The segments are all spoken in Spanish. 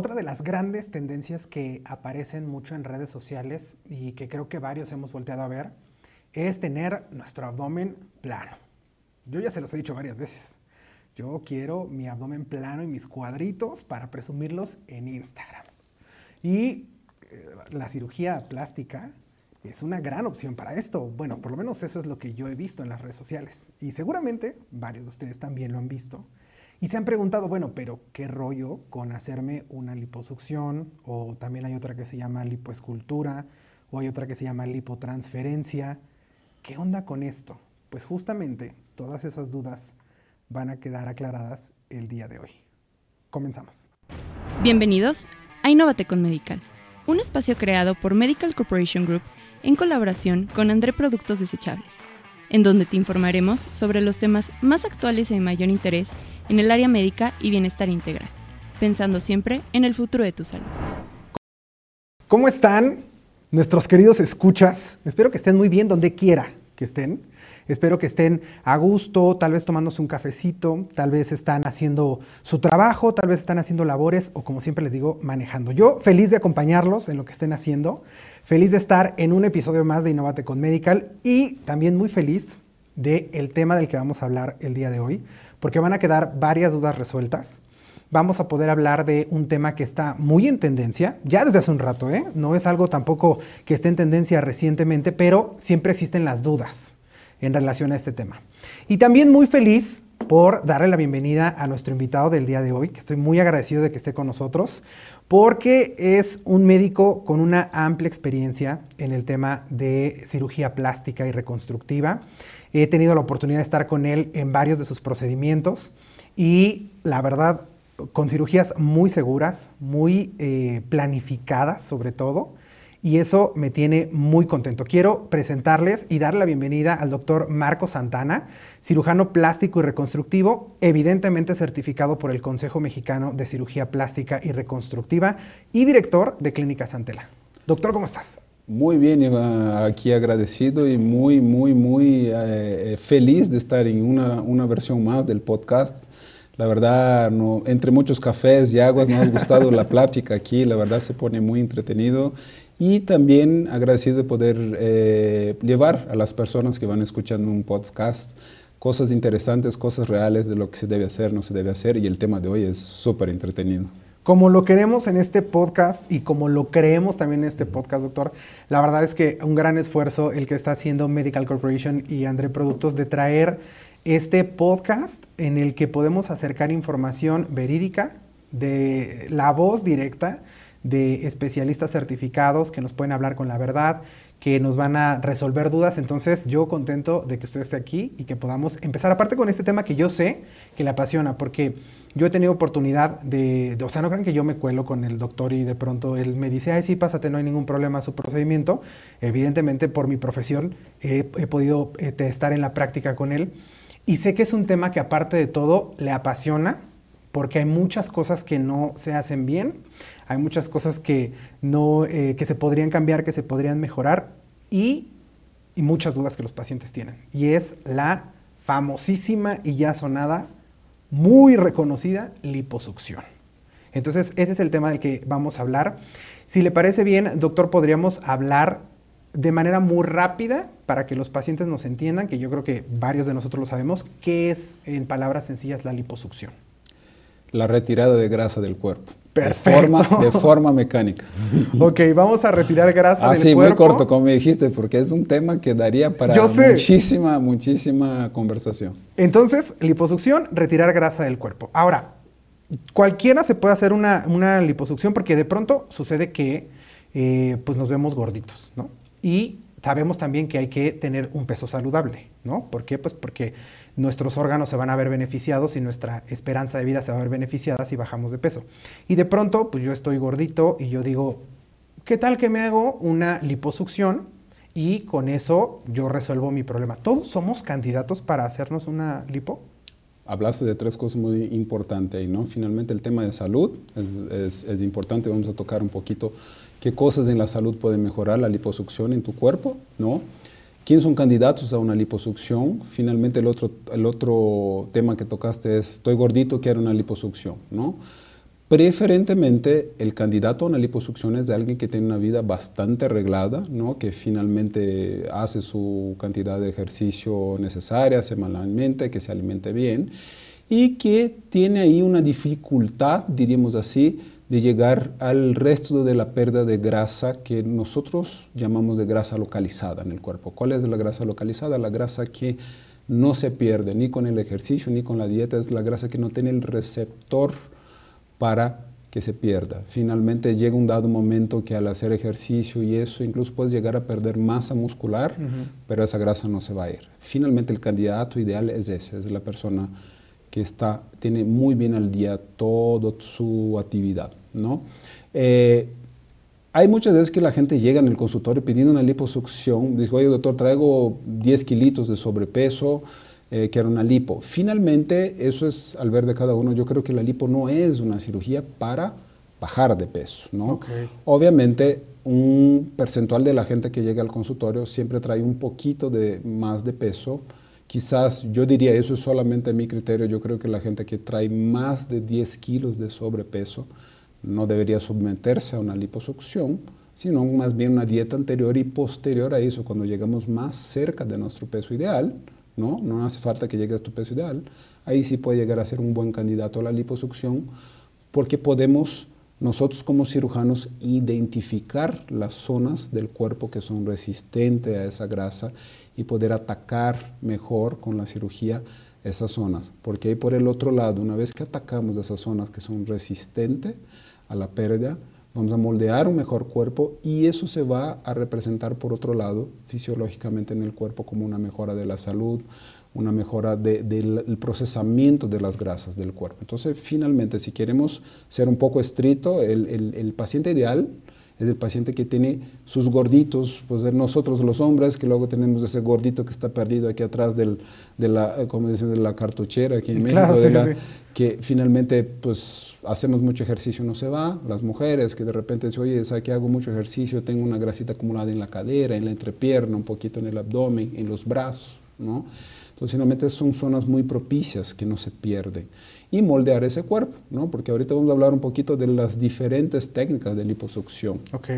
Otra de las grandes tendencias que aparecen mucho en redes sociales y que creo que varios hemos volteado a ver es tener nuestro abdomen plano. Yo ya se los he dicho varias veces. Yo quiero mi abdomen plano y mis cuadritos para presumirlos en Instagram. Y eh, la cirugía plástica es una gran opción para esto. Bueno, por lo menos eso es lo que yo he visto en las redes sociales. Y seguramente varios de ustedes también lo han visto. Y se han preguntado, bueno, pero ¿qué rollo con hacerme una liposucción? O también hay otra que se llama lipoescultura, o hay otra que se llama lipotransferencia. ¿Qué onda con esto? Pues justamente todas esas dudas van a quedar aclaradas el día de hoy. Comenzamos. Bienvenidos a Innovate con Medical, un espacio creado por Medical Corporation Group en colaboración con André Productos Desechables, en donde te informaremos sobre los temas más actuales y de mayor interés en el área médica y bienestar integral, pensando siempre en el futuro de tu salud. ¿Cómo están nuestros queridos escuchas? Espero que estén muy bien donde quiera que estén. Espero que estén a gusto, tal vez tomándose un cafecito, tal vez están haciendo su trabajo, tal vez están haciendo labores o como siempre les digo, manejando. Yo feliz de acompañarlos en lo que estén haciendo, feliz de estar en un episodio más de Innovate con Medical y también muy feliz del el tema del que vamos a hablar el día de hoy, porque van a quedar varias dudas resueltas. Vamos a poder hablar de un tema que está muy en tendencia, ya desde hace un rato, ¿eh? no es algo tampoco que esté en tendencia recientemente, pero siempre existen las dudas en relación a este tema. Y también muy feliz por darle la bienvenida a nuestro invitado del día de hoy, que estoy muy agradecido de que esté con nosotros, porque es un médico con una amplia experiencia en el tema de cirugía plástica y reconstructiva. He tenido la oportunidad de estar con él en varios de sus procedimientos y la verdad, con cirugías muy seguras, muy eh, planificadas sobre todo y eso me tiene muy contento. Quiero presentarles y dar la bienvenida al doctor Marco Santana, cirujano plástico y reconstructivo, evidentemente certificado por el Consejo Mexicano de Cirugía Plástica y Reconstructiva y director de Clínica Santela. Doctor, ¿cómo estás? Muy bien, Eva, aquí agradecido y muy, muy, muy eh, feliz de estar en una, una versión más del podcast. La verdad, no, entre muchos cafés y aguas nos ha gustado la plática aquí, la verdad se pone muy entretenido y también agradecido de poder eh, llevar a las personas que van escuchando un podcast cosas interesantes, cosas reales de lo que se debe hacer, no se debe hacer y el tema de hoy es súper entretenido. Como lo queremos en este podcast y como lo creemos también en este podcast, doctor, la verdad es que un gran esfuerzo el que está haciendo Medical Corporation y André Productos de traer este podcast en el que podemos acercar información verídica de la voz directa de especialistas certificados que nos pueden hablar con la verdad, que nos van a resolver dudas. Entonces, yo contento de que usted esté aquí y que podamos empezar, aparte con este tema que yo sé que le apasiona, porque yo he tenido oportunidad de, o sea, no crean que yo me cuelo con el doctor y de pronto él me dice, ay, sí, pásate, no hay ningún problema su procedimiento. Evidentemente, por mi profesión, he, podido eh, estar en la práctica con él. Y sé que es un tema que aparte de todo le apasiona, porque hay muchas cosas que no se hacen bien, hay muchas cosas que, no, eh, que se podrían cambiar, que se podrían mejorar y, y muchas dudas que los pacientes tienen. Y es la famosísima y ya sonada, muy reconocida liposucción. Entonces, ese es el tema del que vamos a hablar. Si le parece bien, doctor, podríamos hablar de manera muy rápida para que los pacientes nos entiendan, que yo creo que varios de nosotros lo sabemos, qué es en palabras sencillas la liposucción la retirada de grasa del cuerpo. Perfecto. De forma, de forma mecánica. ok, vamos a retirar grasa ah, del cuerpo. sí, muy corto, como me dijiste, porque es un tema que daría para muchísima, muchísima conversación. Entonces, liposucción, retirar grasa del cuerpo. Ahora, cualquiera se puede hacer una, una liposucción porque de pronto sucede que eh, pues nos vemos gorditos, ¿no? Y sabemos también que hay que tener un peso saludable, ¿no? ¿Por qué? Pues porque nuestros órganos se van a ver beneficiados y nuestra esperanza de vida se va a ver beneficiada si bajamos de peso. Y de pronto, pues yo estoy gordito y yo digo, ¿qué tal que me hago una liposucción? Y con eso yo resuelvo mi problema. ¿Todos somos candidatos para hacernos una lipo? Hablaste de tres cosas muy importantes ahí, ¿no? Finalmente el tema de salud es, es importante, vamos a tocar un poquito qué cosas en la salud pueden mejorar la liposucción en tu cuerpo, ¿no? ¿Quiénes son candidatos a una liposucción? Finalmente el otro, el otro tema que tocaste es, estoy gordito, quiero una liposucción, ¿no? Preferentemente, el candidato a una liposucción es alguien que tiene una vida bastante arreglada, ¿no? que finalmente hace su cantidad de ejercicio necesaria semanalmente, que se alimente bien y que tiene ahí una dificultad, diríamos así, de llegar al resto de la pérdida de grasa que nosotros llamamos de grasa localizada en el cuerpo. ¿Cuál es la grasa localizada? La grasa que no se pierde ni con el ejercicio ni con la dieta, es la grasa que no tiene el receptor para que se pierda. Finalmente llega un dado momento que al hacer ejercicio y eso, incluso puedes llegar a perder masa muscular, pero esa grasa no se va a ir. Finalmente el candidato ideal es ese, es la persona que está, tiene muy bien al día toda su actividad. ¿No? Eh, hay muchas veces que la gente llega en el consultorio pidiendo una liposucción, dice, oye doctor, traigo 10 kilitos de sobrepeso, eh, que era una lipo. Finalmente, eso es al ver de cada uno, yo creo que la lipo no es una cirugía para bajar de peso, ¿no? Obviamente, un percentual de la gente que llega al consultorio siempre trae un poquito de más de peso, Quizás yo diría, eso es solamente mi criterio, yo creo que la gente que trae más de 10 kilos de sobrepeso no debería someterse a una liposucción, sino más bien una dieta anterior y posterior a eso, cuando llegamos más cerca de nuestro peso ideal, ¿no? No hace falta que llegue a tu peso ideal, ahí sí puede llegar a ser un buen candidato a la liposucción, porque podemos nosotros como cirujanos identificar las zonas del cuerpo que son resistentes a esa grasa y poder atacar mejor con la cirugía esas zonas. Porque ahí por el otro lado, una vez que atacamos esas zonas que son resistentes a la pérdida, vamos a moldear un mejor cuerpo y eso se va a representar por otro lado fisiológicamente en el cuerpo como una mejora de la salud, una mejora del procesamiento de las grasas del cuerpo. Entonces, finalmente, si queremos ser un poco estricto, el, paciente ideal es el paciente que tiene sus gorditos, pues nosotros los hombres, que luego tenemos ese gordito que está perdido aquí atrás del, de, la, como decimos, de la cartuchera aquí en México, que finalmente pues hacemos mucho ejercicio, no se va. Las mujeres que de repente dicen, oye, ¿sabes que hago mucho ejercicio? Tengo una grasita acumulada en la cadera, en la entrepierna, un poquito en el abdomen, en los brazos, ¿no? Entonces, finalmente son zonas muy propicias que no se pierden. Y moldear ese cuerpo, ¿no? Porque ahorita vamos a hablar un poquito de las diferentes técnicas de liposucción. Ok.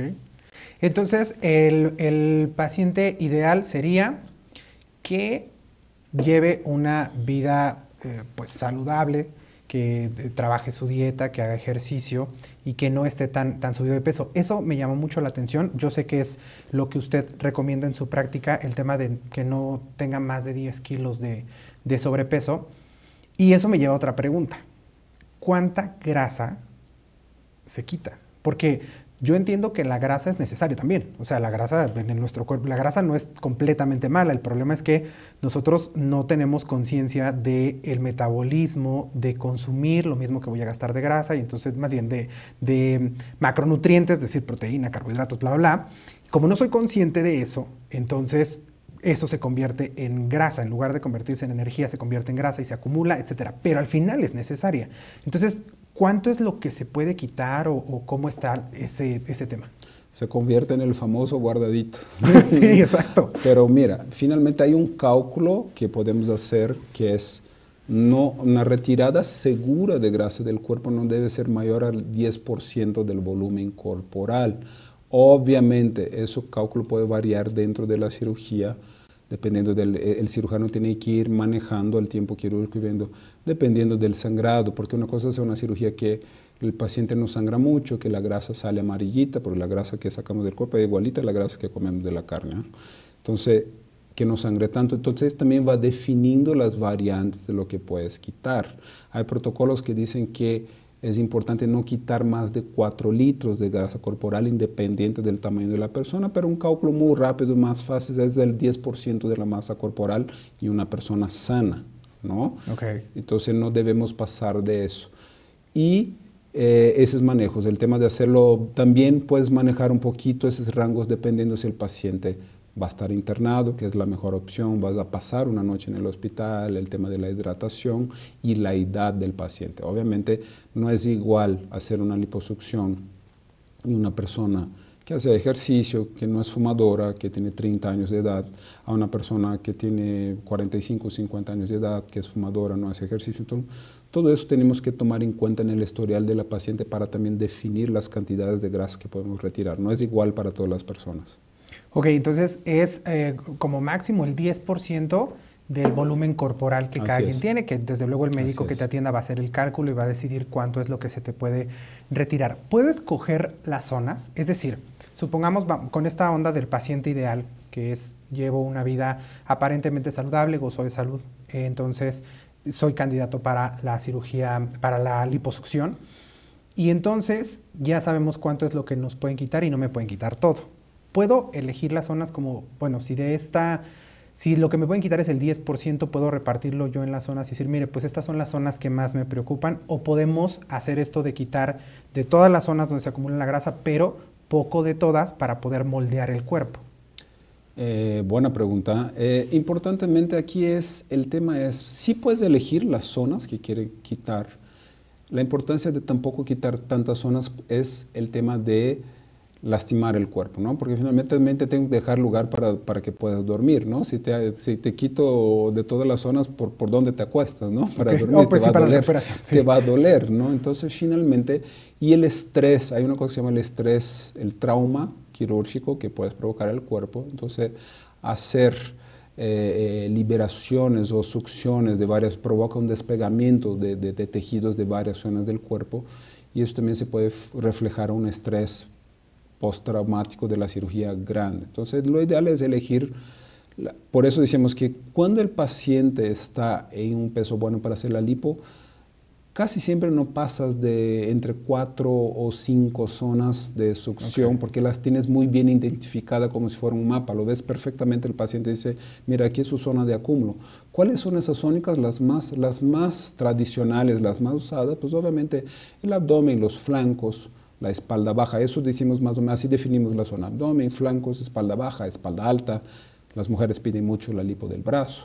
Entonces, el, el paciente ideal sería que lleve una vida eh, pues saludable, que eh, trabaje su dieta, que haga ejercicio y que no esté tan, tan subido de peso. Eso me llamó mucho la atención. Yo sé que es lo que usted recomienda en su práctica, el tema de que no tenga más de 10 kilos de, de sobrepeso. Y eso me lleva a otra pregunta. ¿Cuánta grasa se quita? Porque yo entiendo que la grasa es necesaria también. O sea, la grasa en nuestro cuerpo, la grasa no es completamente mala. El problema es que nosotros no tenemos conciencia del metabolismo, de consumir lo mismo que voy a gastar de grasa, y entonces más bien de, de macronutrientes, es decir, proteína, carbohidratos, bla, bla, bla. Como no soy consciente de eso, entonces eso se convierte en grasa. En lugar de convertirse en energía, se convierte en grasa y se acumula, etc. Pero al final es necesaria. Entonces, ¿Cuánto es lo que se puede quitar o, cómo está ese, ese tema? Se convierte en el famoso guardadito. sí, exacto. Pero mira, finalmente hay un cálculo que podemos hacer que es no, una retirada segura de grasa del cuerpo no debe ser mayor al 10% del volumen corporal. Obviamente, ese cálculo puede variar dentro de la cirugía, dependiendo del el cirujano tiene que ir manejando el tiempo quirúrgico y viendo dependiendo del sangrado, porque una cosa es una cirugía que el paciente no sangra mucho, que la grasa sale amarillita, porque la grasa que sacamos del cuerpo es igualita a la grasa que comemos de la carne. Entonces, que no sangre tanto. Entonces también va definiendo las variantes de lo que puedes quitar. Hay protocolos que dicen que es importante no quitar más de 4 litros de grasa corporal independiente del tamaño de la persona, pero un cálculo muy rápido y más fácil es el 10% de la masa corporal y una persona sana. ¿no? Entonces no debemos pasar de eso. Y eh, esos manejos, el tema de hacerlo, también puedes manejar un poquito esos rangos dependiendo si el paciente va a estar internado, que es la mejor opción, vas a pasar una noche en el hospital, el tema de la hidratación y la edad del paciente. Obviamente no es igual hacer una liposucción y una persona que hace ejercicio, que no es fumadora, que tiene 30 años de edad, a una persona que tiene 45 o 50 años de edad, que es fumadora, no hace ejercicio. Todo eso tenemos que tomar en cuenta en el historial de la paciente para también definir las cantidades de grasa que podemos retirar. No es igual para todas las personas. Ok, entonces es eh, como máximo el 10% del volumen corporal que cada quien tiene, que desde luego el médico que te atienda va a hacer el cálculo y va a decidir cuánto es lo que se te puede retirar. ¿Puedes coger las zonas? Es decir, supongamos con esta onda del paciente ideal, que es llevo una vida aparentemente saludable, gozo de salud, entonces soy candidato para la cirugía, para la liposucción, y entonces ya sabemos cuánto es lo que nos pueden quitar y no me pueden quitar todo. Puedo elegir las zonas como, bueno, si de esta si lo que me pueden quitar es el 10%, puedo repartirlo yo en las zonas y decir, mire, pues estas son las zonas que más me preocupan. O podemos hacer esto de quitar de todas las zonas donde se acumula la grasa, pero poco de todas para poder moldear el cuerpo. Eh, buena pregunta. Eh, importantemente aquí es, el tema es, si puedes elegir las zonas que quieres quitar. La importancia de tampoco quitar tantas zonas es el tema de lastimar el cuerpo, ¿no? Porque finalmente tengo que dejar lugar para, para que puedas dormir, ¿no? Si te, si te quito de todas las zonas por, por donde te acuestas, ¿no? Para dormir, pues te, va a doler, te va a doler, ¿no? Entonces, finalmente, y el estrés, hay una cosa que se llama el estrés, el trauma quirúrgico que puedes provocar el cuerpo, entonces, hacer eh, eh, liberaciones o succiones de varias, provoca un despegamiento de, de, de tejidos de varias zonas del cuerpo, y eso también se puede reflejar un estrés postraumático de la cirugía grande. Entonces, lo ideal es elegir, por eso decimos que cuando el paciente está en un peso bueno para hacer la lipo, casi siempre no pasas de entre cuatro o cinco zonas de succión porque las tienes muy bien identificadas como si fuera un mapa. Lo ves perfectamente, el paciente dice, mira, aquí es su zona de acúmulo. ¿Cuáles son esas zónicas? Las más, las más tradicionales, las más usadas, pues obviamente el abdomen, los flancos, la espalda baja. Eso decimos más o menos, así definimos la zona. Abdomen, flancos, espalda baja, espalda alta. Las mujeres piden mucho la lipo del brazo,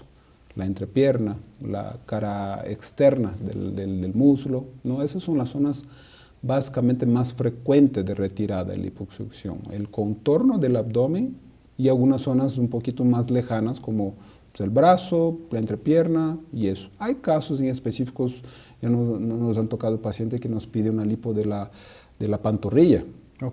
la entrepierna, la cara externa del, del, muslo. ¿no? Esas son las zonas básicamente más frecuentes de retirada de liposucción. El contorno del abdomen y algunas zonas un poquito más lejanas como pues, el brazo, la entrepierna y eso. Hay casos en específicos, ya no, nos han tocado pacientes que nos piden una lipo de la de la pantorrilla.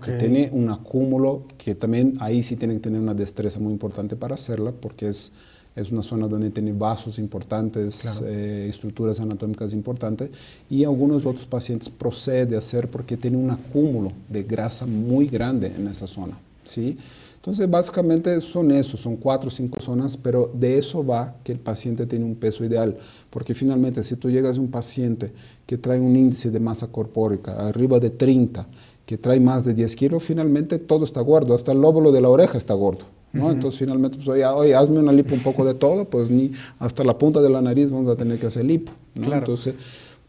Que tiene un acúmulo que también ahí sí tienen que tener una destreza muy importante para hacerla porque es, es una zona donde tiene vasos importantes, eh, estructuras anatómicas importantes y algunos otros pacientes procede a hacer porque tiene un acúmulo de grasa muy grande en esa zona. ¿sí? Entonces, básicamente son esos, son cuatro o cinco zonas, pero de eso va que el paciente tiene un peso ideal, porque finalmente si tú llegas a un paciente que trae un índice de masa corpórica arriba de 30, que trae más de 10 kilos, finalmente todo está gordo, hasta el lóbulo de la oreja está gordo. ¿no? Entonces, finalmente, pues, oye, hazme una lipo un poco de todo, pues ni hasta la punta de la nariz vamos a tener que hacer lipo. Entonces,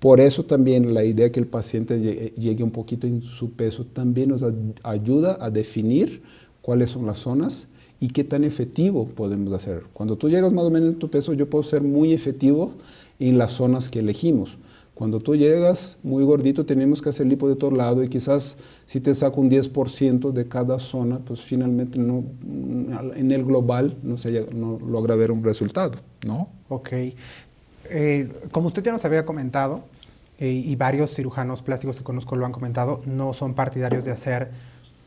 por eso también la idea que el paciente llegue un poquito en su peso también nos ayuda a definir cuáles son las zonas y qué tan efectivo podemos hacer. Cuando tú llegas más o menos en tu peso, yo puedo ser muy efectivo en las zonas que elegimos. Cuando tú llegas muy gordito, tenemos que hacer lipo de todo lado y quizás si te saco un 10% de cada zona, pues finalmente no, en el global no, se no logra ver un resultado, ¿no? Ok. Eh, como usted ya nos había comentado, eh, y varios cirujanos plásticos que conozco lo han comentado, no son partidarios de hacer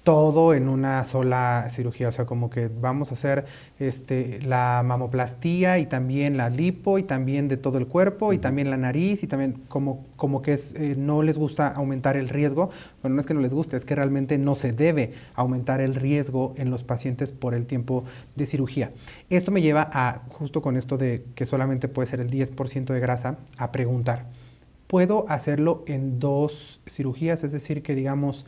todo en una sola cirugía, o sea, como que vamos a hacer este, la mamoplastía y también la lipo y también de todo el cuerpo y también la nariz y también como, como que es, eh, no les gusta aumentar el riesgo, bueno, no es que no les guste, es que realmente no se debe aumentar el riesgo en los pacientes por el tiempo de cirugía. Esto me lleva a, justo con esto de que solamente puede ser el 10% de grasa, a preguntar, ¿puedo hacerlo en dos cirugías? Es decir, que digamos,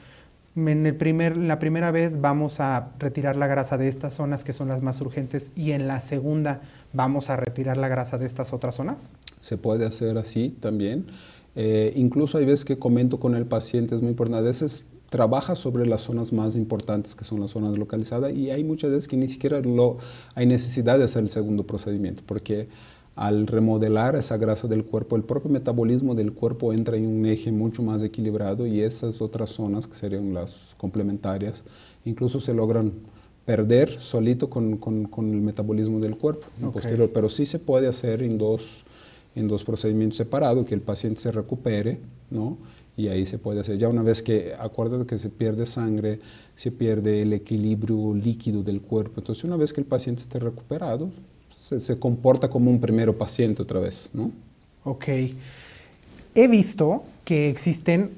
en el primer, la primera vez vamos a retirar la grasa de estas zonas que son las más urgentes y en la segunda vamos a retirar la grasa de estas otras zonas? Se puede hacer así también. Eh, incluso hay veces que comento con el paciente, es muy importante, a veces trabaja sobre las zonas más importantes que son las zonas localizadas y hay muchas veces que ni siquiera lo, hay necesidad de hacer el segundo procedimiento porque al remodelar esa grasa del cuerpo, el propio metabolismo del cuerpo entra en un eje mucho más equilibrado y esas otras zonas, que serían las complementarias, incluso se logran perder solito con, con, el metabolismo del cuerpo posterior, pero sí se puede hacer en dos, en dos procedimientos separados, que el paciente se recupere, ¿no? Y ahí se puede hacer. Ya una vez que, acuérdate que se pierde sangre, se pierde el equilibrio líquido del cuerpo. Entonces, una vez que el paciente esté recuperado, se, se comporta como un primero paciente otra vez, ¿no? Ok. He visto que existen,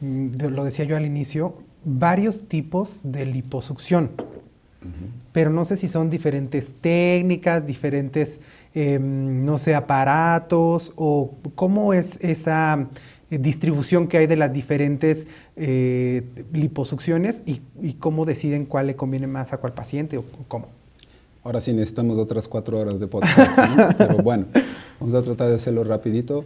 lo decía yo al inicio, varios tipos de liposucción. Pero no sé si son diferentes técnicas, diferentes, em, no sé, aparatos o cómo es esa eh, distribución que hay de las diferentes eh, liposucciones y, y, cómo deciden cuál le conviene más a cuál paciente o cómo. Ahora sí necesitamos otras cuatro horas de podcast, ¿no? pero bueno, vamos a tratar de hacerlo rapidito.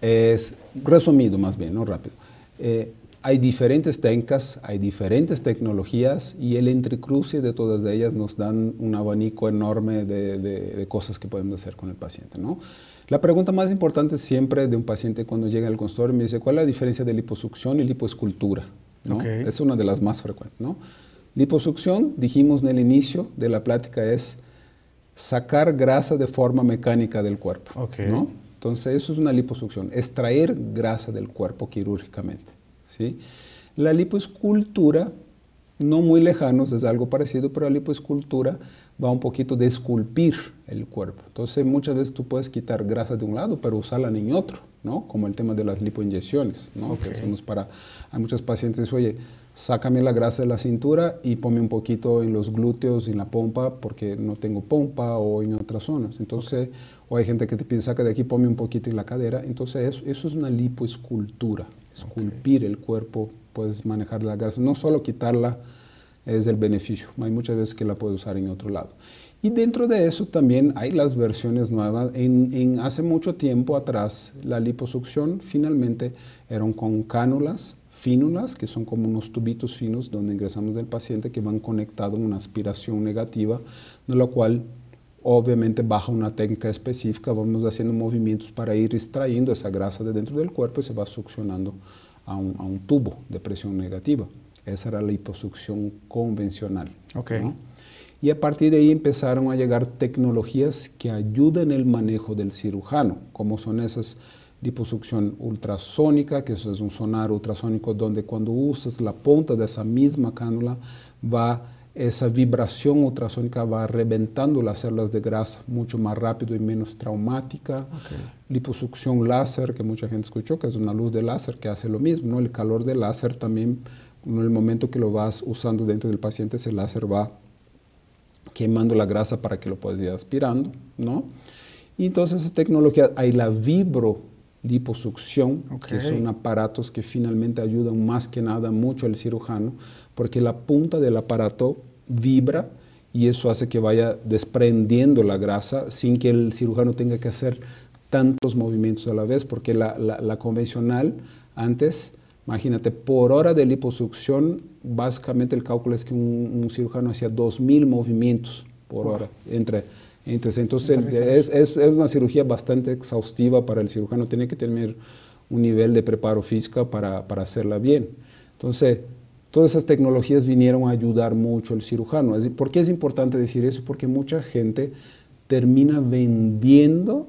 Es resumido más bien, no rápido. Eh, hay diferentes técnicas, hay diferentes tecnologías y el entrecruce de todas ellas nos dan un abanico enorme de, de, cosas que podemos hacer con el paciente. ¿no? La pregunta más importante siempre de un paciente cuando llega al consultorio me dice, ¿cuál es la diferencia de liposucción y lipoescultura? ¿no? Okay. Es una de las más frecuentes. ¿no? Liposucción, dijimos en el inicio de la plática, es sacar grasa de forma mecánica del cuerpo. Okay. ¿no? Entonces, eso es una liposucción, extraer grasa del cuerpo quirúrgicamente. ¿sí? La lipoescultura, no muy lejanos, es algo parecido, pero la lipoescultura va un poquito de esculpir el cuerpo. Entonces, muchas veces tú puedes quitar grasa de un lado, pero usarla en otro, ¿no? Como el tema de las lipoinyecciones, ¿no? Okay. Que hacemos para... Hay muchos pacientes, oye, sácame la grasa de la cintura y ponme un poquito en los glúteos, en la pompa, porque no tengo pompa o en otras zonas. Entonces, okay. o hay gente que te pide, saca de aquí, ponme un poquito en la cadera. Entonces, eso, eso es una lipoescultura esculpir okay. el cuerpo, puedes manejar la grasa, no solo quitarla es el beneficio, hay muchas veces que la puedes usar en otro lado. Y dentro de eso también hay las versiones nuevas. En, en hace mucho tiempo atrás, la liposucción finalmente eran con cánulas, fínulas, que son como unos tubitos finos donde ingresamos del paciente que van conectados a una aspiración negativa, de lo cual obviamente bajo una técnica específica vamos haciendo movimientos para ir extrayendo esa grasa de dentro del cuerpo y se va succionando a un, a un tubo de presión negativa. Esa era la liposucción convencional. Okay. ¿no? Y a partir de ahí empezaron a llegar tecnologías que ayudan el manejo del cirujano, como son esas liposucción ultrasónica, que eso es un sonar ultrasónico donde cuando usas la punta de esa misma cánula va esa vibración ultrasónica va reventando las células de grasa mucho más rápido y menos traumática. Okay. Liposucción láser, que mucha gente escuchó, que es una luz de láser que hace lo mismo. ¿no? El calor del láser también, en el momento que lo vas usando dentro del paciente, ese láser va quemando la grasa para que lo puedas ir aspirando. ¿no? Y entonces esa tecnología, hay la vibro liposucción, okay. que son aparatos que finalmente ayudan más que nada mucho al cirujano, porque la punta del aparato vibra y eso hace que vaya desprendiendo la grasa sin que el cirujano tenga que hacer tantos movimientos a la vez, porque la, la, la convencional antes, imagínate, por hora de liposucción, básicamente el cálculo es que un, un cirujano hacía 2.000 movimientos por hora entre entonces, es, es, es, una cirugía bastante exhaustiva para el cirujano, tiene que tener un nivel de preparo físico para, para hacerla bien. Entonces, todas esas tecnologías vinieron a ayudar mucho al cirujano. ¿Por qué es importante decir eso? Porque mucha gente termina vendiendo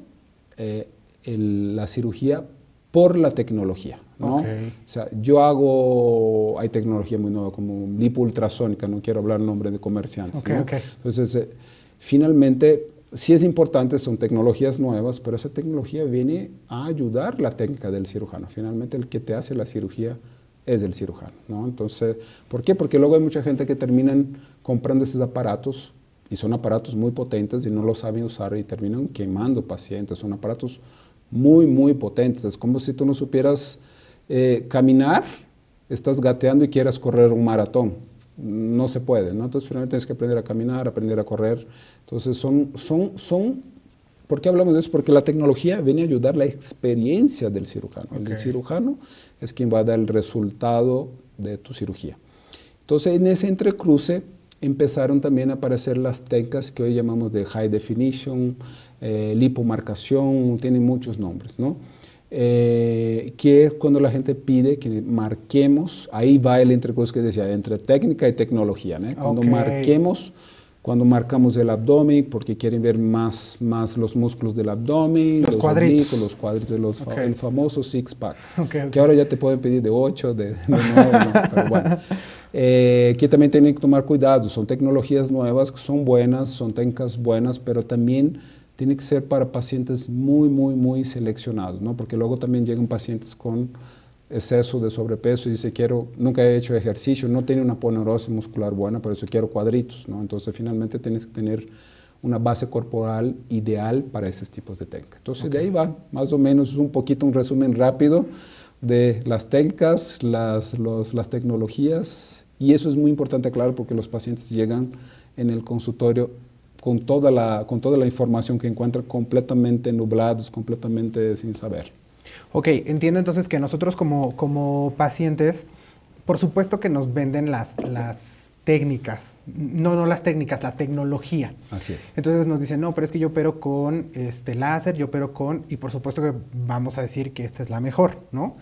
eh, el, la cirugía por la tecnología. ¿no? Okay. O sea, yo hago, hay tecnología muy nueva como lipo ultrasónica, no quiero hablar nombre de comerciantes. Okay, ¿no? okay. Entonces, eh, finalmente, sí es importante, son tecnologías nuevas, pero esa tecnología viene a ayudar la técnica del cirujano. Finalmente, el que te hace la cirugía es el cirujano, ¿no? Entonces, ¿por qué? Porque luego hay mucha gente que terminan comprando esos aparatos y son aparatos muy potentes y no lo saben usar y terminan quemando pacientes. Son aparatos muy, muy potentes. Es como si tú no supieras eh, caminar, estás gateando y quieras correr un maratón no se puede, ¿no? Entonces primero tienes que aprender a caminar, aprender a correr. Entonces son, son, son, ¿por qué hablamos de eso? Porque la tecnología viene a ayudar la experiencia del cirujano. Okay. El cirujano es quien va a dar el resultado de tu cirugía. Entonces en ese entrecruce empezaron también a aparecer las técnicas que hoy llamamos de high definition, eh, lipomarcación, tienen muchos nombres, ¿no? Eh, que es cuando la gente pide que marquemos, ahí va el entrecruce que decía, entre técnica y tecnología, ¿no? cuando Okay. marquemos cuando marcamos el abdomen, porque quieren ver más, más los músculos del abdomen, los, cuadritos, los cuadritos, los el famoso six-pack, que ahora ya te pueden pedir de 8, de, 9, pero bueno. Eh, que también tienen que tomar cuidado, son tecnologías nuevas que son buenas, son técnicas buenas, pero también tiene que ser para pacientes muy, muy, muy seleccionados, ¿no? porque luego también llegan pacientes con exceso de sobrepeso y dice, quiero, nunca he hecho ejercicio, no tiene una ponerosis muscular buena, por eso quiero cuadritos, ¿no? Entonces finalmente tienes que tener una base corporal ideal para esos tipos de técnicas. Entonces de ahí va, más o menos un poquito un resumen rápido de las técnicas, las, las tecnologías, y eso es muy importante, claro, porque los pacientes llegan en el consultorio con toda la, con toda la información que encuentran completamente nublados, completamente sin saber. Ok, entiendo entonces que nosotros como, como pacientes, por supuesto que nos venden las, las técnicas, no, no las técnicas, la tecnología. Así es. Entonces nos dicen, no, pero es que yo opero con este láser, yo opero con, y por supuesto que vamos a decir que esta es la mejor, ¿no?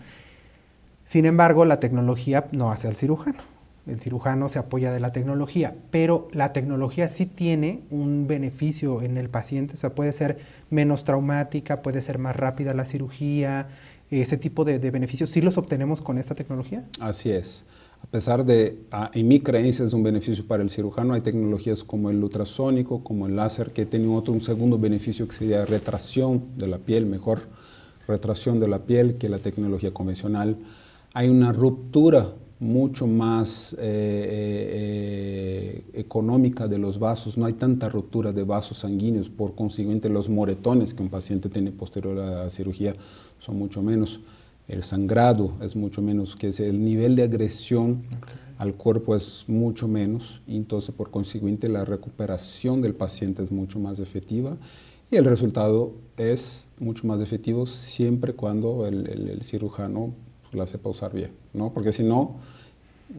Sin embargo, la tecnología no hace al cirujano el cirujano se apoya de la tecnología, pero la tecnología sí tiene un beneficio en el paciente, o sea, puede ser menos traumática, puede ser más rápida la cirugía, ese tipo de, beneficios, ¿sí los obtenemos con esta tecnología? Así es. A pesar de, en mi creencia es un beneficio para el cirujano, hay tecnologías como el ultrasónico, como el láser, que tienen otro, un segundo beneficio que sería retracción de la piel, mejor retracción de la piel que la tecnología convencional. Hay una ruptura mucho más eh, eh, eh, económica de los vasos, no hay tanta ruptura de vasos sanguíneos, por consiguiente los moretones que un paciente tiene posterior a la cirugía son mucho menos, el sangrado es mucho menos, que el nivel de agresión al cuerpo es mucho menos, y entonces por consiguiente la recuperación del paciente es mucho más efectiva. Y el resultado es mucho más efectivo siempre cuando el, el cirujano la sepa usar bien, ¿no? Porque si no,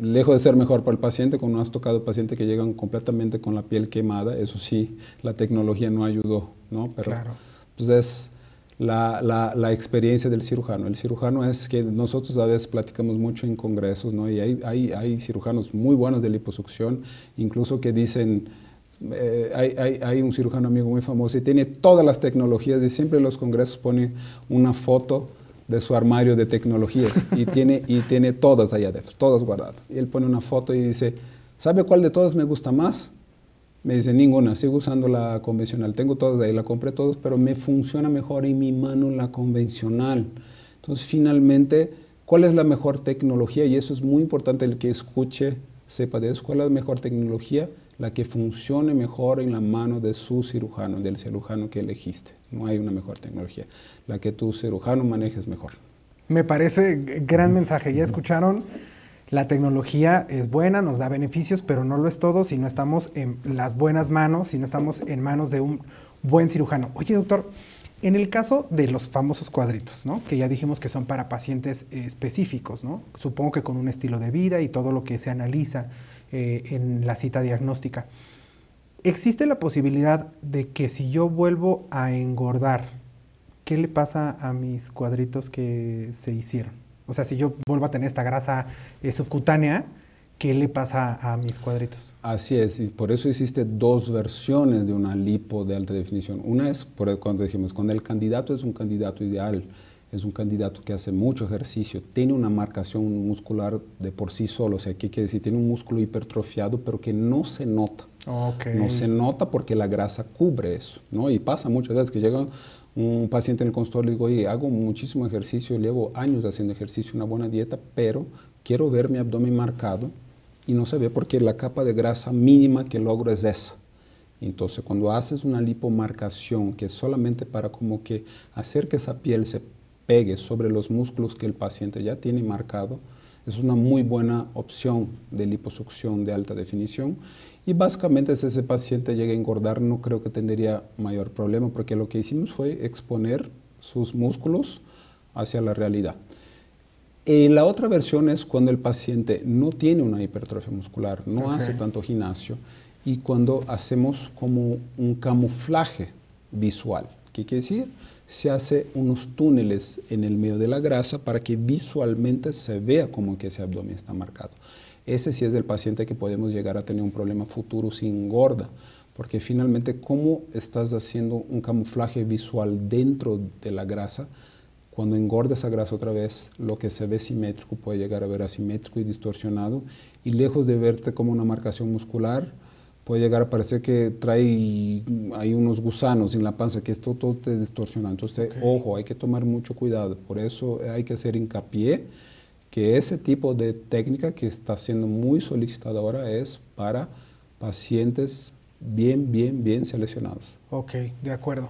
lejos de ser mejor para el paciente, cuando has tocado pacientes que llegan completamente con la piel quemada, eso sí, la tecnología no ayudó, ¿no? Pero claro. pues es la, la, la, experiencia del cirujano. El cirujano es que nosotros a veces platicamos mucho en congresos, ¿no? Y hay, hay, hay cirujanos muy buenos de liposucción, incluso que dicen... Eh, hay, hay, hay, un cirujano amigo muy famoso y tiene todas las tecnologías y siempre en los congresos pone una foto de su armario de tecnologías y tiene, y tiene todas ahí adentro, todas guardadas. Y él pone una foto y dice, ¿sabe cuál de todas me gusta más? Me dice, ninguna, sigo usando la convencional. Tengo todas ahí, la compré todas, pero me funciona mejor en mi mano la convencional. Entonces, finalmente, ¿cuál es la mejor tecnología? Y eso es muy importante el que escuche, sepa de eso. ¿Cuál es la mejor tecnología? La que funcione mejor en la mano de su cirujano, del cirujano que elegiste. No hay una mejor tecnología. La que tu cirujano manejes mejor. Me parece gran mensaje. Ya escucharon, la tecnología es buena, nos da beneficios, pero no lo es todo si no estamos en las buenas manos, si no estamos en manos de un buen cirujano. Oye, doctor, en el caso de los famosos cuadritos, ¿no? que ya dijimos que son para pacientes específicos, ¿no? supongo que con un estilo de vida y todo lo que se analiza eh, en la cita diagnóstica. ¿Existe la posibilidad de que si yo vuelvo a engordar, qué le pasa a mis cuadritos que se hicieron? O sea, si yo vuelvo a tener esta grasa eh, subcutánea, ¿qué le pasa a mis cuadritos? Así es, y por eso existe dos versiones de una lipo de alta definición. Una es, por cuando dijimos, cuando el candidato es un candidato ideal, es un candidato que hace mucho ejercicio, tiene una marcación muscular de por sí solo, o sea, ¿qué quiere decir? Tiene un músculo hipertrofiado, pero que no se nota. No se nota porque la grasa cubre eso, ¿no? Y pasa muchas veces que llega un paciente en el consultorio y digo, oye, hago muchísimo ejercicio, llevo años haciendo ejercicio, una buena dieta, pero quiero ver mi abdomen marcado y no se ve porque la capa de grasa mínima que logro es esa. Entonces, cuando haces una lipomarcación que es solamente para como que hacer que esa piel se pegue sobre los músculos que el paciente ya tiene marcado, es una muy buena opción de liposucción de alta definición. Y básicamente si ese paciente llega a engordar, no creo que tendría mayor problema, porque lo que hicimos fue exponer sus músculos hacia la realidad. Y la otra versión es cuando el paciente no tiene una hipertrofia muscular, no hace tanto gimnasio, y cuando hacemos como un camuflaje visual. ¿Qué quiere decir? se hace unos túneles en el medio de la grasa para que visualmente se vea como que ese abdomen está marcado. ese sí es el paciente que podemos llegar a tener un problema futuro si engorda, porque finalmente cómo estás haciendo un camuflaje visual dentro de la grasa, cuando engorda esa grasa otra vez, lo que se ve simétrico puede llegar a ver asimétrico y distorsionado, y lejos de verte como una marcación muscular, puede llegar a parecer que trae hay unos gusanos en la panza, que esto todo te distorsiona. Entonces, ojo, hay que tomar mucho cuidado. Por eso hay que hacer hincapié que ese tipo de técnica que está siendo muy solicitada ahora es para pacientes bien, bien, bien seleccionados. Ok, de acuerdo.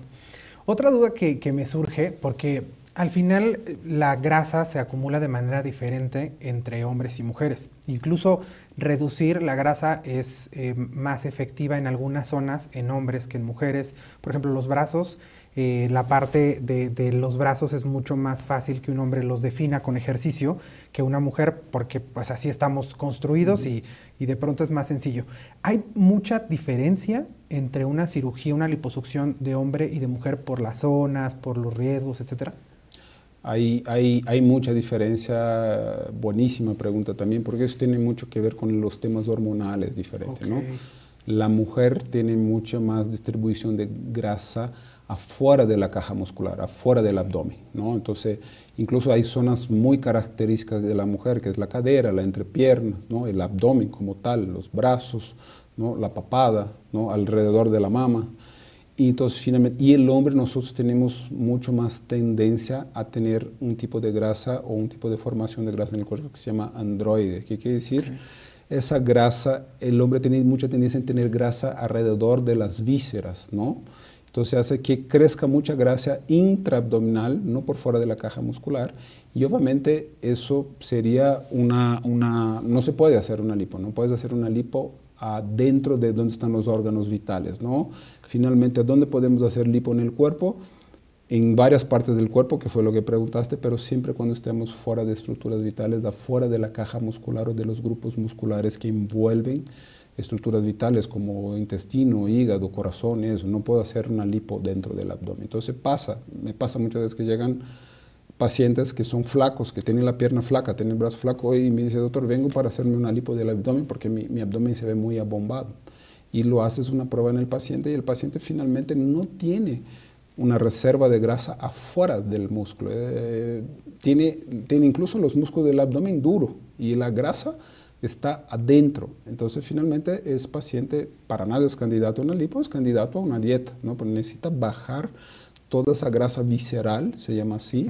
Otra duda que, que me surge, porque al final la grasa se acumula de manera diferente entre hombres y mujeres. Incluso reducir la grasa es eh, más efectiva en algunas zonas en hombres que en mujeres. Por ejemplo, los brazos eh, la parte de, los brazos es mucho más fácil que un hombre los defina con ejercicio que una mujer, porque pues así estamos construidos y, de pronto es más sencillo. ¿Hay mucha diferencia entre una cirugía, una liposucción de hombre y de mujer por las zonas, por los riesgos, etcétera? Hay, hay, hay, mucha diferencia, buenísima pregunta también, porque eso tiene mucho que ver con los temas hormonales diferentes, ¿no? La mujer tiene mucha más distribución de grasa afuera de la caja muscular, afuera del abdomen, ¿no? Entonces, incluso hay zonas muy características de la mujer, que es la cadera, la entrepierna, ¿no? El abdomen como tal, los brazos, ¿no? La papada, ¿no? Alrededor de la mama. Y entonces, finalmente, y el hombre, nosotros tenemos mucho más tendencia a tener un tipo de grasa o un tipo de formación de grasa en el cuerpo que se llama androide. ¿Qué quiere decir? Esa grasa, el hombre tiene mucha tendencia a tener grasa alrededor de las vísceras, ¿no? Entonces hace que crezca mucha grasa intraabdominal, no por fuera de la caja muscular. Y obviamente eso sería una, una, no se puede hacer una lipo, no puedes hacer una lipo adentro de donde están los órganos vitales, ¿no? Finalmente, ¿dónde podemos hacer lipo en el cuerpo? En varias partes del cuerpo, que fue lo que preguntaste, pero siempre cuando estemos fuera de estructuras vitales, afuera de la caja muscular o de los grupos musculares que envuelven estructuras vitales como intestino, hígado, corazón, eso. No puedo hacer una lipo dentro del abdomen. Entonces pasa, me pasa muchas veces que llegan pacientes que son flacos, que tienen la pierna flaca, tienen el brazo flaco y me dice, doctor, vengo para hacerme una lipo del abdomen porque mi, mi abdomen se ve muy abombado. Y lo haces una prueba en el paciente y el paciente finalmente no tiene una reserva de grasa afuera del músculo. Eh, tiene, tiene incluso los músculos del abdomen duro y la grasa está adentro. Entonces, finalmente, es paciente, para nada es candidato a una lipo, es candidato a una dieta, ¿no? Pero necesita bajar toda esa grasa visceral, se llama así,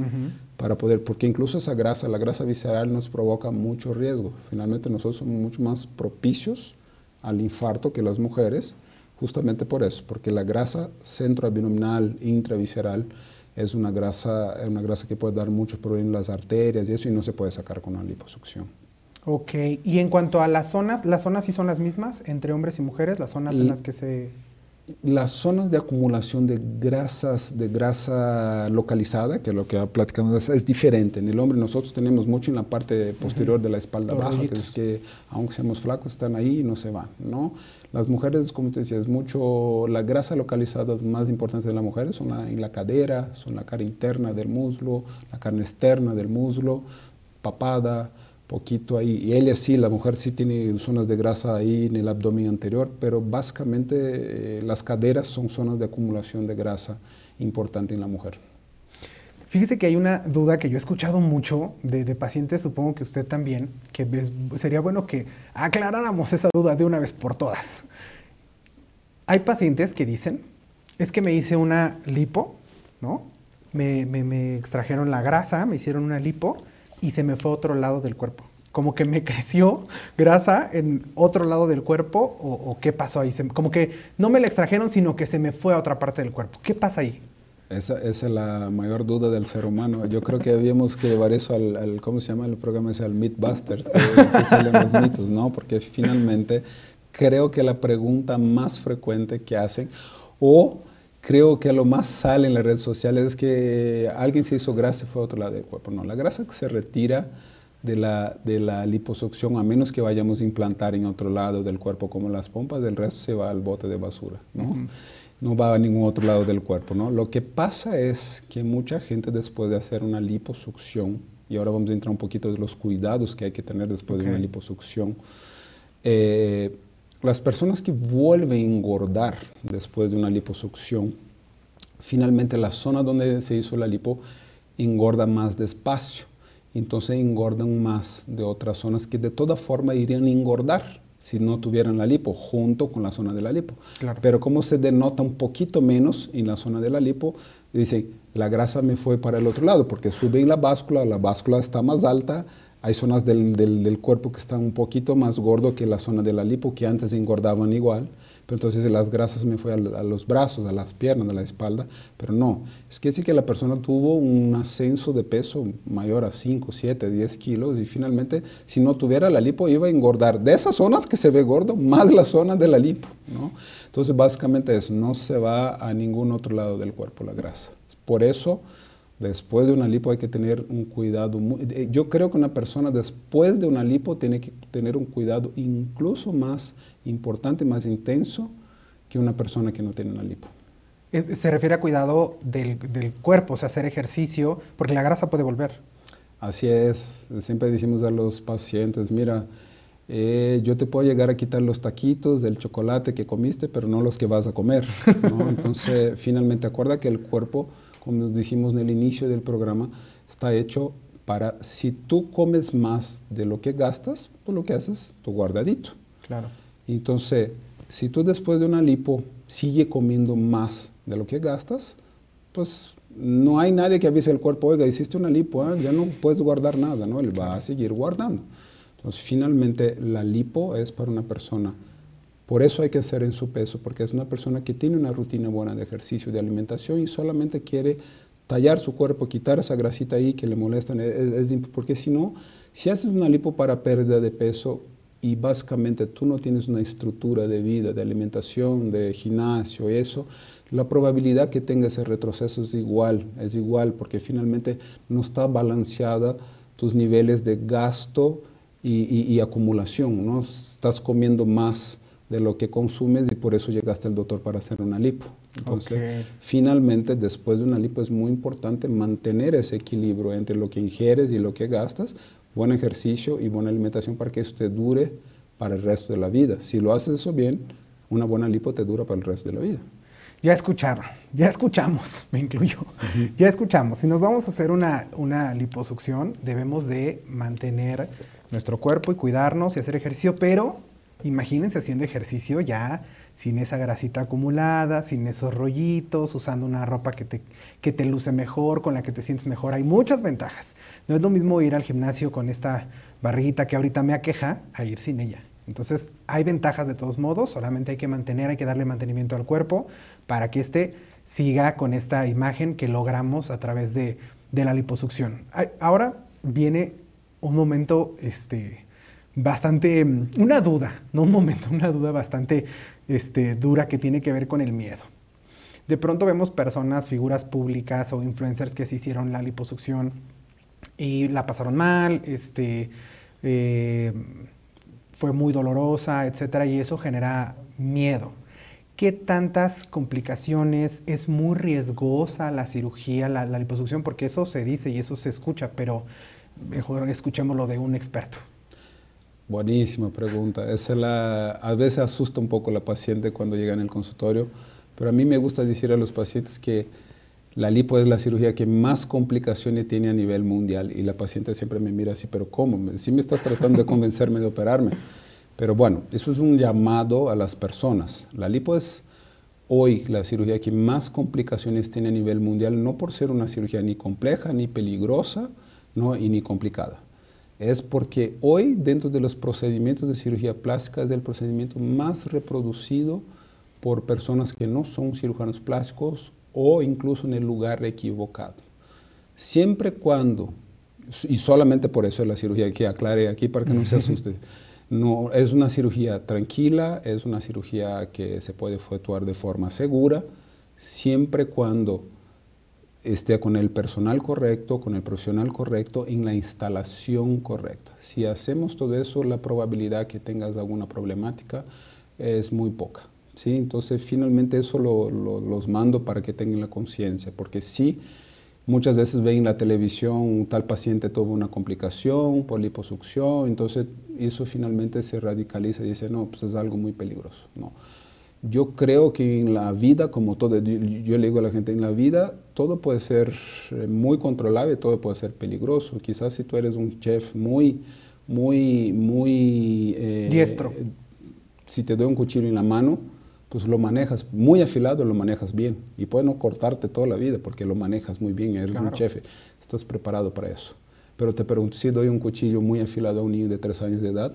para poder, porque incluso esa grasa, la grasa visceral nos provoca mucho riesgo. Finalmente, nosotros somos mucho más propicios al infarto que las mujeres, justamente por eso, porque la grasa centroabdominal, intravisceral, es una grasa, una grasa que puede dar muchos problemas en las arterias y eso, y no se puede sacar con una liposucción. Ok, y en cuanto a las zonas, ¿las zonas sí son las mismas entre hombres y mujeres? ¿Las zonas en las que se...? Las zonas de acumulación de grasas, de grasa localizada, que es lo que platicamos, es diferente. En el hombre nosotros tenemos mucho en la parte posterior de la espalda baja, que es que aunque seamos flacos, están ahí y no se van, ¿no? Las mujeres, como te decía, es mucho, la grasa localizada más importante de las mujeres son en la cadera, son la cara interna del muslo, la carne externa del muslo, papada, poquito ahí. Y ella sí, la mujer sí tiene zonas de grasa ahí en el abdomen anterior, pero básicamente eh, las caderas son zonas de acumulación de grasa importante en la mujer. Fíjese que hay una duda que yo he escuchado mucho de, pacientes, supongo que usted también, que sería bueno que aclaráramos esa duda de una vez por todas. Hay pacientes que dicen, es que me hice una lipo, ¿no? Me, me extrajeron la grasa, me hicieron una lipo, y se me fue a otro lado del cuerpo. Como que me creció grasa en otro lado del cuerpo o, qué pasó ahí. como que no me la extrajeron, sino que se me fue a otra parte del cuerpo. ¿Qué pasa ahí? Esa, esa, es la mayor duda del ser humano. Yo creo que habíamos que llevar eso al, ¿cómo se llama el programa? Ese, al Mythbusters, que, que salen los mitos, ¿no? Porque finalmente creo que la pregunta más frecuente que hacen, o creo que lo más sale en las redes sociales es que alguien se hizo grasa y fue a otro lado del cuerpo. No, la grasa que se retira de la, de la liposucción, a menos que vayamos a implantar en otro lado del cuerpo como las pompas, del resto se va al bote de basura, ¿no? No va a ningún otro lado del cuerpo, ¿no? Lo que pasa es que mucha gente después de hacer una liposucción y ahora vamos a entrar un poquito de los cuidados que hay que tener después de una liposucción. Eh, las personas que vuelven a engordar después de una liposucción, finalmente la zona donde se hizo la lipo engorda más despacio, entonces engordan más de otras zonas que de toda forma irían a engordar si no tuvieran la lipo, junto con la zona de la lipo. Pero como se denota un poquito menos en la zona de la lipo, dicen, la grasa me fue para el otro lado, porque sube en la báscula, la báscula está más alta, hay zonas del, del, cuerpo que están un poquito más gordo que la zona de la lipo, que antes engordaban igual, pero entonces las grasas me fue a, los brazos, a las piernas, a la espalda, pero no. Es que sí que la persona tuvo un ascenso de peso mayor a 5, 7, 10 kilos y finalmente si no tuviera la lipo iba a engordar de esas zonas que se ve gordo, más la zona de la lipo, ¿no? Entonces básicamente eso, no se va a ningún otro lado del cuerpo la grasa. Por eso Después de una lipo hay que tener un cuidado. Eh, yo creo que una persona después de una lipo tiene que tener un cuidado incluso más importante, más intenso que una persona que no tiene una lipo. Eh, se refiere a cuidado del, cuerpo, o sea, hacer ejercicio, porque la grasa puede volver. Así es. Siempre decimos a los pacientes, mira, eh, yo te puedo llegar a quitar los taquitos del chocolate que comiste, pero no los que vas a comer. Entonces, finalmente, acuerda que el cuerpo como dijimos en el inicio del programa, está hecho para si tú comes más de lo que gastas, pues lo que haces, tu guardadito. Claro. Entonces, si tú después de una lipo sigue comiendo más de lo que gastas, pues no hay nadie que avise al cuerpo, oiga, hiciste una lipo, ¿eh? ya no puedes guardar nada, ¿no? Él va a seguir guardando. Entonces, finalmente, la lipo es para una persona por eso hay que hacer en su peso, porque es una persona que tiene una rutina buena de ejercicio, de alimentación y solamente quiere tallar su cuerpo, quitar esa grasita ahí que le molesta, porque si no, si haces una lipo para pérdida de peso y básicamente tú no tienes una estructura de vida, de alimentación, de gimnasio, eso, la probabilidad que tenga ese retroceso es igual, es igual, porque finalmente no está balanceada tus niveles de gasto y, y acumulación, ¿no? Estás comiendo más de lo que consumes y por eso llegaste al doctor para hacer una lipo. Entonces, finalmente, después de una lipo es muy importante mantener ese equilibrio entre lo que ingieres y lo que gastas, buen ejercicio y buena alimentación para que eso te dure para el resto de la vida. Si lo haces eso bien, una buena lipo te dura para el resto de la vida. Ya escucharon, ya escuchamos, me incluyo, ya escuchamos. Si nos vamos a hacer una, una liposucción, debemos de mantener nuestro cuerpo y cuidarnos y hacer ejercicio, pero Imagínense haciendo ejercicio ya sin esa grasita acumulada, sin esos rollitos, usando una ropa que te, que te luce mejor, con la que te sientes mejor. Hay muchas ventajas. No es lo mismo ir al gimnasio con esta barriguita que ahorita me aqueja a ir sin ella. Entonces, hay ventajas de todos modos, solamente hay que mantener, hay que darle mantenimiento al cuerpo para que éste siga con esta imagen que logramos a través de, de la liposucción. Ahora viene un momento este, bastante, una duda, no un momento, una duda bastante este, dura que tiene que ver con el miedo. De pronto vemos personas, figuras públicas o influencers que se hicieron la liposucción y la pasaron mal, este, eh, fue muy dolorosa, etcétera, y eso genera miedo. ¿Qué tantas complicaciones? Es muy riesgosa la cirugía, la, la liposucción, porque eso se dice y eso se escucha, pero mejor escuchémoslo de un experto. Buenísima pregunta. Esa a veces asusta un poco la paciente cuando llega en el consultorio, pero a mí me gusta decir a los pacientes que la lipo es la cirugía que más complicaciones tiene a nivel mundial y la paciente siempre me mira así, pero ¿cómo? Si me estás tratando de convencerme de operarme. Pero bueno, eso es un llamado a las personas. La lipo es hoy la cirugía que más complicaciones tiene a nivel mundial, no por ser una cirugía ni compleja, ni peligrosa, no, y ni complicada es porque hoy dentro de los procedimientos de cirugía plástica es el procedimiento más reproducido por personas que no son cirujanos plásticos o incluso en el lugar equivocado. Siempre cuando, y solamente por eso es la cirugía que aclare aquí para que no se asuste, no, es una cirugía tranquila, es una cirugía que se puede efectuar de forma segura, siempre cuando esté con el personal correcto, con el profesional correcto, en la instalación correcta. Si hacemos todo eso, la probabilidad que tengas alguna problemática es muy poca. ¿sí? Entonces, finalmente eso lo, los mando para que tengan la conciencia, porque sí, Muchas veces ven en la televisión un tal paciente tuvo una complicación por liposucción, entonces eso finalmente se radicaliza y dice, no, pues es algo muy peligroso. No. Yo creo que en la vida, como todo, yo, le digo a la gente, en la vida todo puede ser eh, muy controlable, todo puede ser peligroso. Quizás si tú eres un chef muy, muy, muy... Eh, Diestro. Si te doy un cuchillo en la mano, pues lo manejas muy afilado, lo manejas bien. Y puede no cortarte toda la vida porque lo manejas muy bien, eres un chef, estás preparado para eso. Pero te pregunto, si doy un cuchillo muy afilado a un niño de tres años de edad,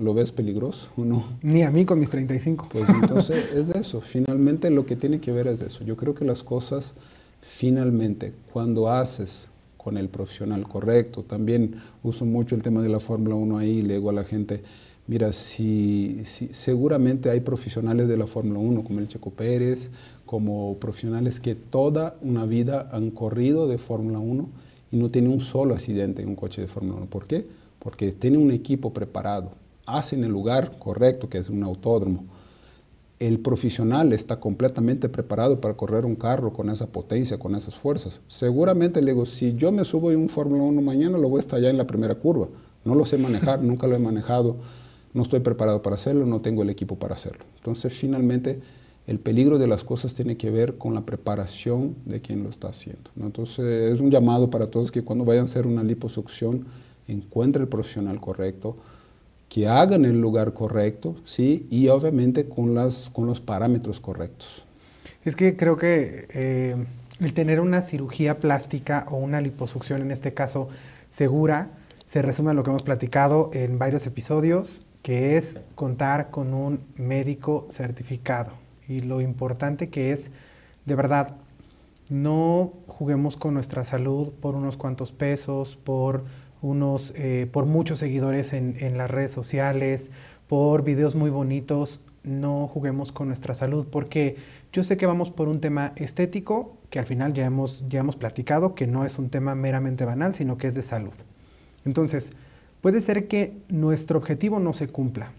¿lo ves peligroso o no? Ni a mí con mis 35. Pues entonces es eso, finalmente lo que tiene que ver es eso. Yo creo que las cosas, finalmente, cuando haces con el profesional correcto, también uso mucho el tema de la Fórmula 1 ahí, le digo a la gente, Mira, si, seguramente hay profesionales de la Fórmula 1, como el Checo Pérez, como profesionales que toda una vida han corrido de Fórmula 1 y no tienen un solo accidente en un coche de Fórmula 1. ¿Por qué? Porque tienen un equipo preparado, hacen el lugar correcto, que es un autódromo. El profesional está completamente preparado para correr un carro con esa potencia, con esas fuerzas. Seguramente le digo, si yo me subo en un Fórmula 1 mañana, lo voy a estallar en la primera curva. No lo sé manejar, nunca lo he manejado no estoy preparado para hacerlo, no tengo el equipo para hacerlo. Entonces, finalmente, el peligro de las cosas tiene que ver con la preparación de quien lo está haciendo. Entonces, es un llamado para todos que cuando vayan a hacer una liposucción, encuentren el profesional correcto, que hagan el lugar correcto, ¿sí? y obviamente con, las, con los parámetros correctos. Es que creo que eh, el tener una cirugía plástica o una liposucción, en este caso segura, se resume a lo que hemos platicado en varios episodios, que es contar con un médico certificado. Y lo importante que es, de verdad, no juguemos con nuestra salud por unos cuantos pesos, por, unos, eh, por muchos seguidores en, en las redes sociales, por videos muy bonitos. No juguemos con nuestra salud porque yo sé que vamos por un tema estético que al final ya hemos, ya hemos platicado, que no es un tema meramente banal, sino que es de salud. Entonces, Puede ser que nuestro objetivo no se cumpla,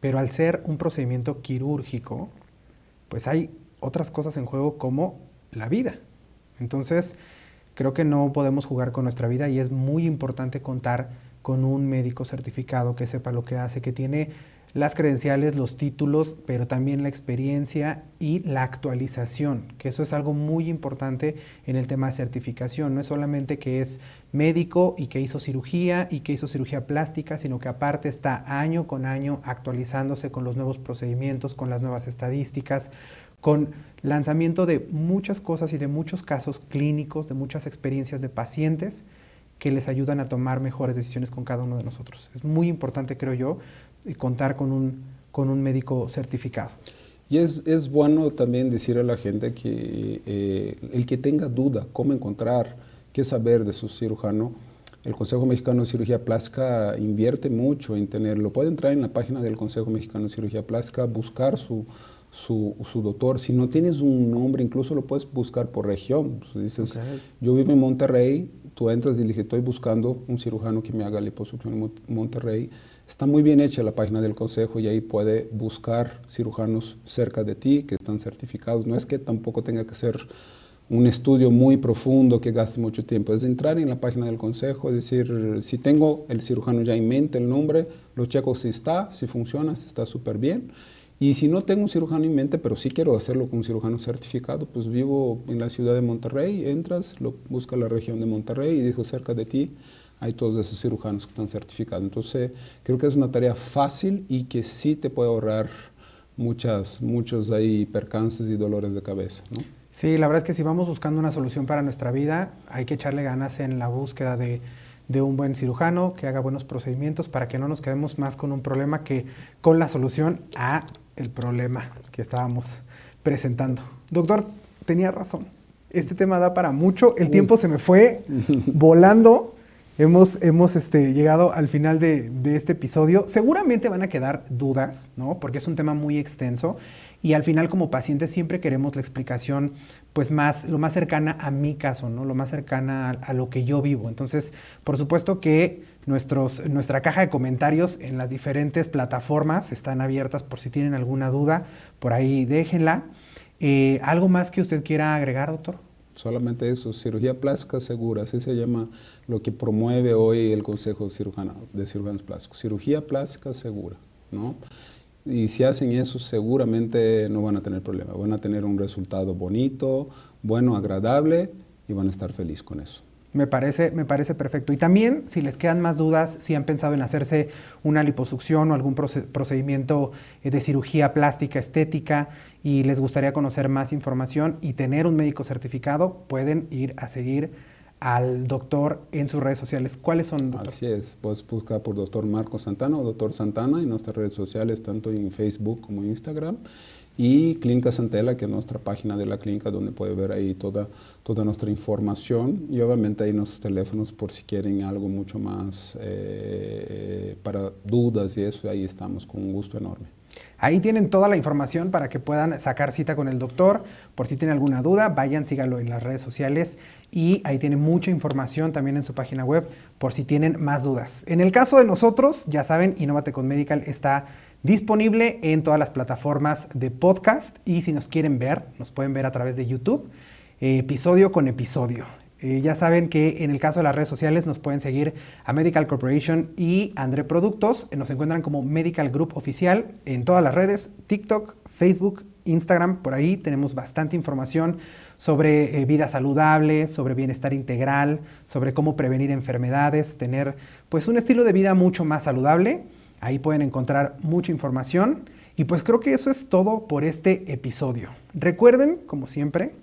pero al ser un procedimiento quirúrgico, pues hay otras cosas en juego como la vida. Entonces, creo que no podemos jugar con nuestra vida y es muy importante contar con un médico certificado que sepa lo que hace, que tiene las credenciales, los títulos, pero también la experiencia y la actualización, que eso es algo muy importante en el tema de certificación. No es solamente que es médico y que hizo cirugía y que hizo cirugía plástica, sino que aparte está año con año actualizándose con los nuevos procedimientos, con las nuevas estadísticas, con lanzamiento de muchas cosas y de muchos casos clínicos, de muchas experiencias de pacientes que les ayudan a tomar mejores decisiones con cada uno de nosotros. Es muy importante, creo yo, contar con un, con un médico certificado. Y es, es, bueno también decir a la gente que eh, el que tenga duda cómo encontrar, qué saber de su cirujano, el Consejo Mexicano de Cirugía Plástica invierte mucho en tenerlo. Puede entrar en la página del Consejo Mexicano de Cirugía Plástica, buscar su, su, su, doctor. Si no tienes un nombre, incluso lo puedes buscar por región. dices, yo vivo en Monterrey, tú entras y dices, estoy buscando un cirujano que me haga liposucción en Monterrey Está muy bien hecha la página del consejo y ahí puede buscar cirujanos cerca de ti que están certificados. No es que tampoco tenga que ser un estudio muy profundo que gaste mucho tiempo. Es entrar en la página del consejo, es decir, si tengo el cirujano ya en mente, el nombre, lo checo si está, si funciona, si está súper bien. Y si no tengo un cirujano en mente, pero sí quiero hacerlo con un cirujano certificado, pues vivo en la ciudad de Monterrey, entras, lo, busca la región de Monterrey y dijo cerca de ti, hay todos esos cirujanos que están certificados. Entonces, creo que es una tarea fácil y que sí te puede ahorrar muchas, muchos ahí percances y dolores de cabeza. Sí, la verdad es que si vamos buscando una solución para nuestra vida, hay que echarle ganas en la búsqueda de, de un buen cirujano que haga buenos procedimientos para que no nos quedemos más con un problema que con la solución a el problema que estábamos presentando. Doctor, tenía razón. Este tema da para mucho. El tiempo se me fue volando. Hemos, hemos este, llegado al final de, este episodio. Seguramente van a quedar dudas, ¿no? Porque es un tema muy extenso. Y al final, como pacientes, siempre queremos la explicación, pues más, lo más cercana a mi caso, ¿no? Lo más cercana a, lo que yo vivo. Entonces, por supuesto que nuestros, nuestra caja de comentarios en las diferentes plataformas están abiertas por si tienen alguna duda. Por ahí déjenla. Eh, ¿Algo más que usted quiera agregar, doctor? Solamente eso, cirugía plástica segura, así se llama lo que promueve hoy el Consejo Cirujano, de Cirujanos Plásticos. Cirugía plástica segura, ¿no? Y si hacen eso, seguramente no van a tener problema. Van a tener un resultado bonito, bueno, agradable y van a estar felices con eso. Me parece, me parece perfecto. Y también, si les quedan más dudas, si han pensado en hacerse una liposucción o algún procedimiento eh, de cirugía plástica estética y les gustaría conocer más información y tener un médico certificado, pueden ir a seguir al doctor en sus redes sociales. ¿Cuáles son? Doctor? Así es, puedes buscar por doctor Marco Santana o doctor Santana en nuestras redes sociales, tanto en Facebook como en Instagram y Clínica Santela, que es nuestra página de la clínica donde puede ver ahí toda, toda nuestra información y obviamente ahí nuestros teléfonos por si quieren algo mucho más eh, para dudas y eso, ahí estamos con un gusto enorme. Ahí tienen toda la información para que puedan sacar cita con el doctor. Por si tienen alguna duda, vayan, síganlo en las redes sociales y ahí tiene mucha información también en su página web por si tienen más dudas. En el caso de nosotros, ya saben, Innovate con Medical está disponible en todas las plataformas de podcast y si nos quieren ver, nos pueden ver a través de YouTube, eh, episodio con episodio. Eh, ya saben que en el caso de las redes sociales nos pueden seguir a Medical Corporation y André Productos. Nos encuentran como Medical Group Oficial en todas las redes, TikTok, Facebook, Instagram. Por ahí tenemos bastante información sobre eh, vida saludable, sobre bienestar integral, sobre cómo prevenir enfermedades, tener pues un estilo de vida mucho más saludable. Ahí pueden encontrar mucha información. Y pues creo que eso es todo por este episodio. Recuerden, como siempre,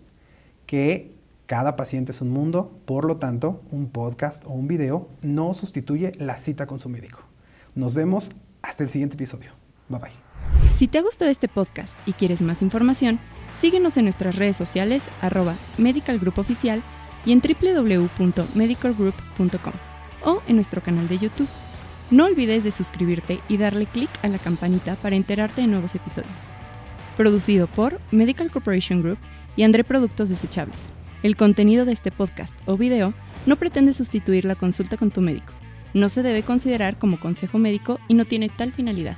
que cada paciente es un mundo, por lo tanto, un podcast o un video no sustituye la cita con su médico. Nos vemos hasta el siguiente episodio. Bye bye. Si te ha gustado este podcast y quieres más información, síguenos en nuestras redes sociales arroba Medical Oficial y en www.medicalgroup.com o en nuestro canal de YouTube. No olvides de suscribirte y darle clic a la campanita para enterarte de nuevos episodios. Producido por Medical Corporation Group y André Productos Desechables. El contenido de este podcast o video no pretende sustituir la consulta con tu médico. No se debe considerar como consejo médico y no tiene tal finalidad.